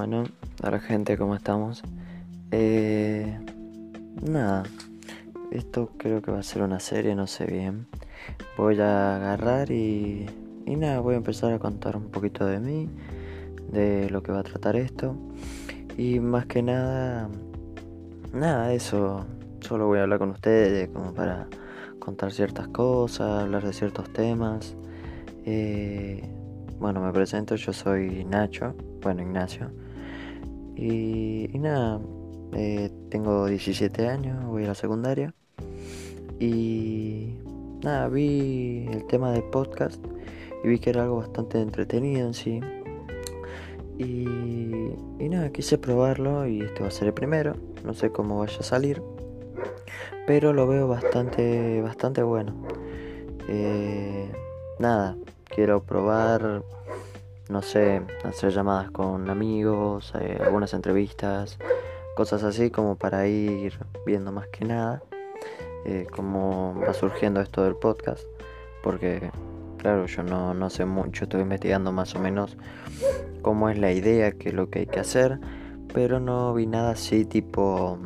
Bueno, hola gente, ¿cómo estamos? Eh, nada, esto creo que va a ser una serie, no sé bien. Voy a agarrar y, y nada, voy a empezar a contar un poquito de mí, de lo que va a tratar esto. Y más que nada, nada, eso, solo voy a hablar con ustedes como para contar ciertas cosas, hablar de ciertos temas. Eh, bueno, me presento, yo soy Nacho, bueno, Ignacio. Y, nada, eh, tengo 17 años, voy a la secundaria. Y nada, vi el tema del podcast y vi que era algo bastante entretenido en sí. Y, y nada, quise probarlo y este va a ser el primero. No sé cómo vaya a salir pero lo veo bastante, bastante bueno. Eh, nada, quiero probar, no sé, hacer llamadas con amigos, eh, algunas entrevistas, cosas así como para ir viendo más que nada eh, cómo va surgiendo esto del podcast, porque claro, yo no, no sé mucho, estoy investigando más o menos cómo es la idea, qué es lo que hay que hacer, pero no vi nada así tipo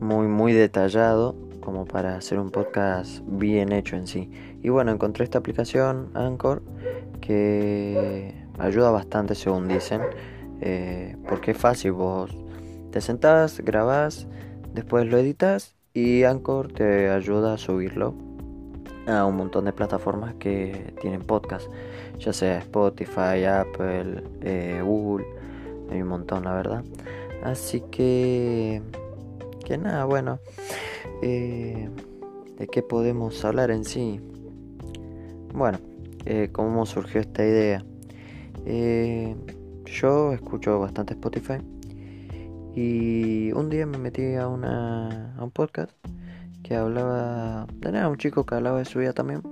muy muy detallado como para hacer un podcast bien hecho en sí. Y bueno, encontré esta aplicación Anchor que ayuda bastante según dicen, eh, porque es fácil, vos te sentás, grabás, después lo editas y Anchor te ayuda a subirlo a un montón de plataformas que tienen podcast, ya sea Spotify, Apple, eh, Google, hay un montón la verdad. Así que que nada, bueno, eh, ¿de qué podemos hablar en sí? Bueno, eh, ¿cómo surgió esta idea? Eh, yo escucho bastante Spotify y un día me metí a, una, a un podcast que hablaba nada, un chico que hablaba de su vida también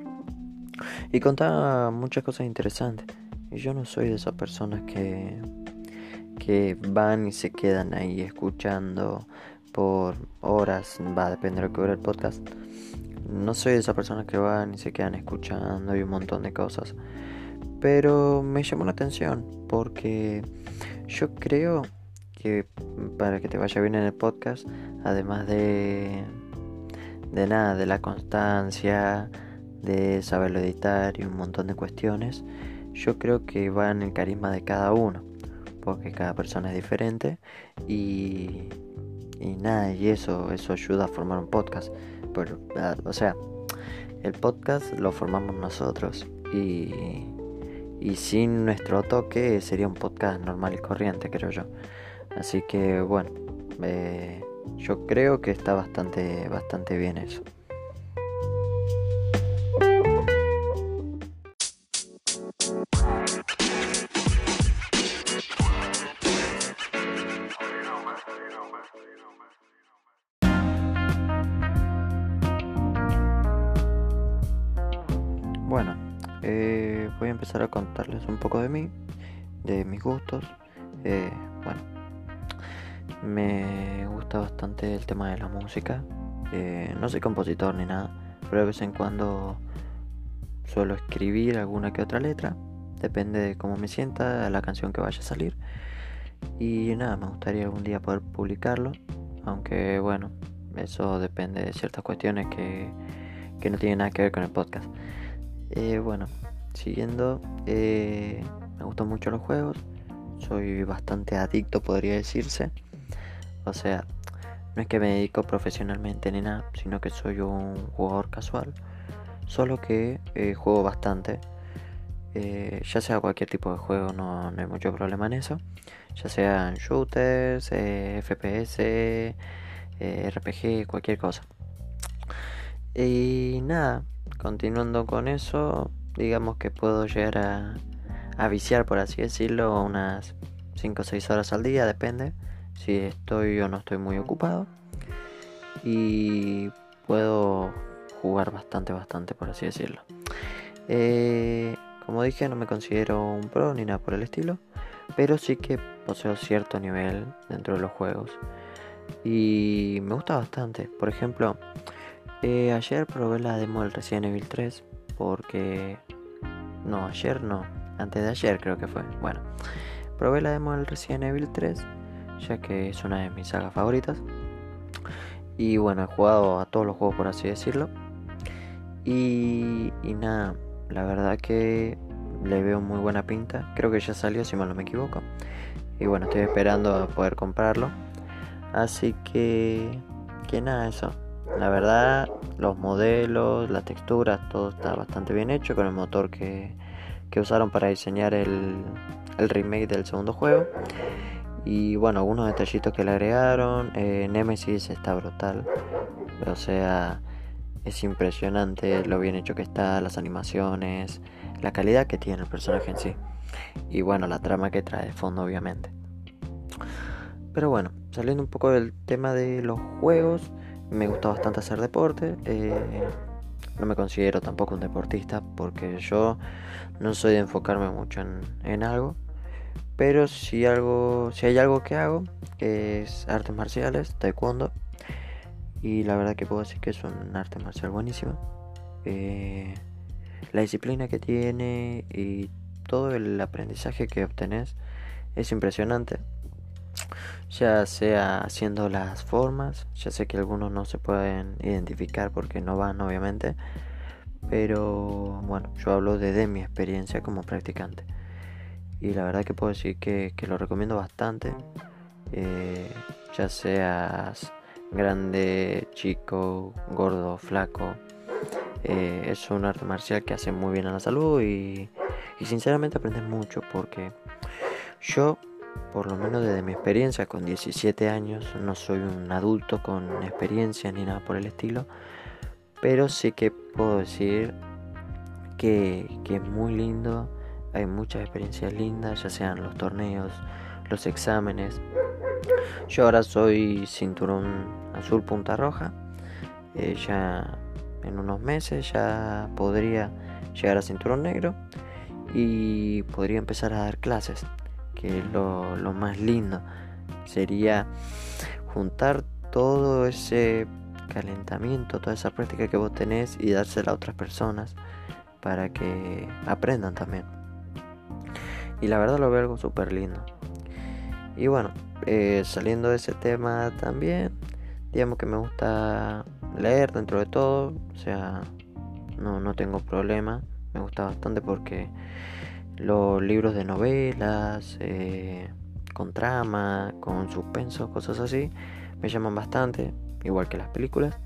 y contaba muchas cosas interesantes. Y yo no soy de esas personas que, que van y se quedan ahí escuchando por horas, va a depender de lo que dure el podcast. No soy de esa persona que van y se quedan escuchando y un montón de cosas. Pero me llamó la atención porque yo creo que para que te vaya bien en el podcast, además de de nada, de la constancia, de saberlo editar y un montón de cuestiones, yo creo que va en el carisma de cada uno, porque cada persona es diferente y y nada, y eso, eso ayuda a formar un podcast. Pero, ah, o sea, el podcast lo formamos nosotros y, y sin nuestro toque sería un podcast normal y corriente, creo yo. Así que bueno, eh, yo creo que está bastante, bastante bien eso. Empezar a contarles un poco de mí, de mis gustos. Eh, bueno, me gusta bastante el tema de la música. Eh, no soy compositor ni nada, pero de vez en cuando suelo escribir alguna que otra letra. Depende de cómo me sienta la canción que vaya a salir. Y nada, me gustaría algún día poder publicarlo. Aunque bueno, eso depende de ciertas cuestiones que, que no tienen nada que ver con el podcast. Eh, bueno, siguiendo, eh, me gustan mucho los juegos. Soy bastante adicto, podría decirse. O sea, no es que me dedico profesionalmente ni nada, sino que soy un jugador casual. Solo que eh, juego bastante. ya sea cualquier tipo de juego, no, no, hay mucho problema en eso. Ya sean shooters, FPS, RPG, cualquier cosa. Y nada, continuando con eso, digamos que puedo llegar a, a viciar, por así decirlo, unas 5 o 6 horas al día, depende si estoy o no estoy muy ocupado. Y puedo jugar bastante, bastante, por así decirlo. Eh, como dije, no me considero un pro ni nada por el estilo, pero sí que poseo cierto nivel dentro de los juegos. Y me gusta bastante. Por ejemplo, eh, ayer probé la demo del Resident Evil 3 porque... No, ayer no. Antes de ayer creo que fue. Bueno, probé la demo del Resident Evil 3, ya que es una de mis sagas favoritas. Y bueno, he jugado a todos los juegos por así decirlo. Y, y nada, la verdad que le veo muy buena pinta. Creo que ya salió, si mal no me equivoco. Y bueno, estoy esperando a poder comprarlo. Así que, que nada, eso. La verdad, los modelos, la textura, todo está bastante bien hecho con el motor que, que usaron para diseñar el, el, remake del segundo juego. Y bueno, algunos detallitos que le agregaron. Eh, Nemesis está brutal. O sea, es impresionante lo bien hecho que está, las animaciones, la calidad que tiene el personaje en sí. Y bueno, la trama que trae de fondo, obviamente. Pero bueno, saliendo un poco del tema de los juegos, me gusta bastante hacer deporte. Eh, no me considero tampoco un deportista porque yo no soy de enfocarme mucho en, algo. Pero si, algo, si hay algo que hago, es artes marciales, taekwondo. Y la verdad que puedo decir que es un arte marcial buenísimo. Eh, la disciplina que tiene y todo el aprendizaje que obtenés es impresionante. Ya sea haciendo las formas, ya sé que algunos no se pueden identificar porque no van obviamente, pero bueno, yo hablo de, mi experiencia como practicante. Y la verdad que puedo decir que, lo recomiendo bastante, eh, ya seas grande, chico, gordo, flaco, eh, es un arte marcial que hace muy bien a la salud y, sinceramente aprendes mucho porque yo, por lo menos desde mi experiencia, con 17 años, no soy un adulto con experiencia ni nada por el estilo, pero sí que puedo decir que, es muy lindo, hay muchas experiencias lindas, ya sean los torneos, los exámenes. Yo ahora soy cinturón azul punta roja. Eh, ya en unos meses ya podría llegar a cinturón negro y podría empezar a dar clases, lo, más lindo. Sería juntar todo ese calentamiento, toda esa práctica que vos tenés y dársela a otras personas para que aprendan también. Y la verdad lo veo algo súper lindo. Y bueno, eh, saliendo de ese tema también, digamos que me gusta leer dentro de todo, o sea, no, no tengo problema, me gusta bastante porque los libros de novelas, eh, con trama, con suspenso, cosas así, me llaman bastante, igual que las películas.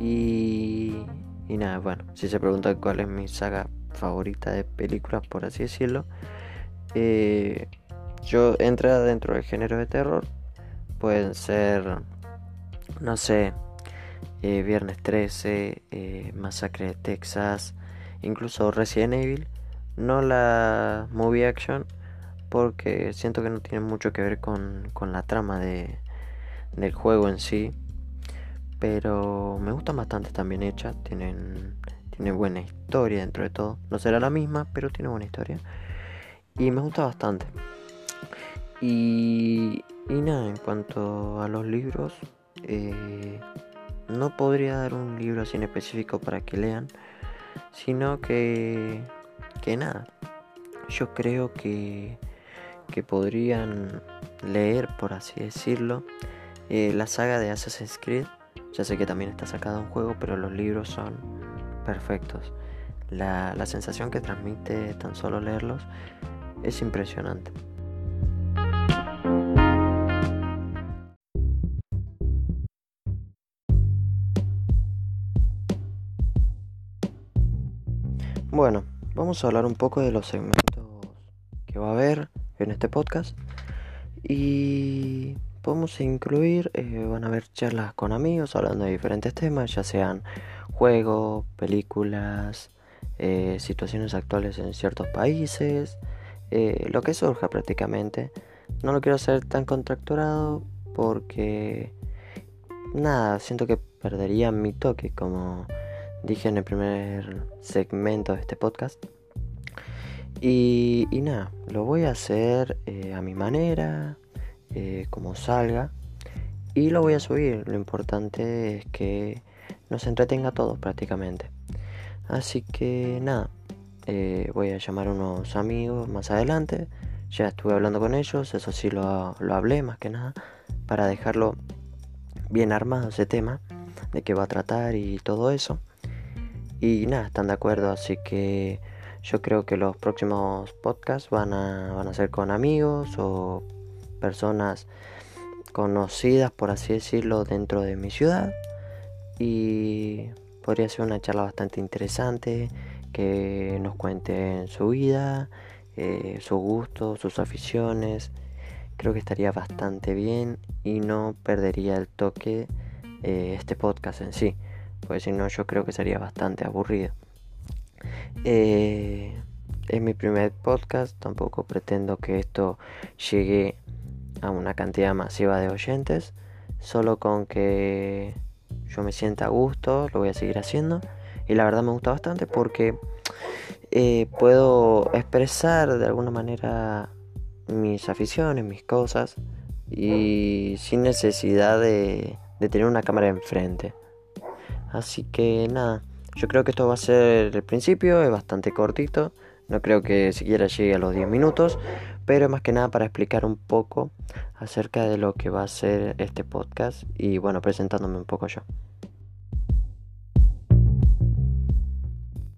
Y, nada, bueno, si se pregunta cuál es mi saga favorita de películas, por así decirlo, eh, yo entra dentro del género de terror, pueden ser, no sé, eh, Viernes 13, eh, Masacre de Texas, incluso Resident Evil. No la movie action porque siento que no tiene mucho que ver con, la trama de, del juego en sí. Pero me gustan bastante también hechas, tienen, tiene buena historia dentro de todo. No será la misma, pero tiene buena historia. Y me gusta bastante. Y, y nada, en cuanto a los libros, eh, no podría dar un libro así en específico para que lean, sino que, que nada, yo creo que, que podrían leer, por así decirlo, eh, la saga de Assassin's Creed. Ya sé que también está sacado un juego, pero los libros son perfectos. La, la sensación que transmite tan solo leerlos es impresionante. Vamos a hablar un poco de los segmentos que va a haber en este podcast. Y podemos incluir, eh, van a haber charlas con amigos hablando de diferentes temas, ya sean juegos, películas, eh, situaciones actuales en ciertos países, eh, lo que surja prácticamente. No lo quiero hacer tan contracturado porque nada, siento que perdería mi toque como dije en el primer segmento de este podcast. Y, nada, lo voy a hacer eh, a mi manera, eh, como salga, y lo voy a subir. Lo importante es que nos entretenga a todos prácticamente. Así que nada, eh, voy a llamar a unos amigos más adelante, ya estuve hablando con ellos, eso sí lo, lo hablé más que nada, para dejarlo bien armado ese tema, de qué va a tratar y todo eso. Y nada, están de acuerdo, así que yo creo que los próximos podcasts van a, van a ser con amigos o personas conocidas, por así decirlo, dentro de mi ciudad. Y podría ser una charla bastante interesante, que nos cuenten su vida, eh, sus gustos, sus aficiones. Creo que estaría bastante bien y no perdería el toque eh, este podcast en sí, porque si no yo creo que sería bastante aburrido. Eh, es mi primer podcast, tampoco pretendo que esto llegue a una cantidad masiva de oyentes, solo con que yo me sienta a gusto, lo voy a seguir haciendo. Y la verdad me gusta bastante porque eh, puedo expresar de alguna manera mis aficiones, mis cosas, y sin necesidad de, de tener una cámara enfrente. Así que nada, yo creo que esto va a ser el principio, es bastante cortito, no creo que siquiera llegue a los 10 minutos, pero más que nada para explicar un poco acerca de lo que va a ser este podcast y bueno, presentándome un poco yo.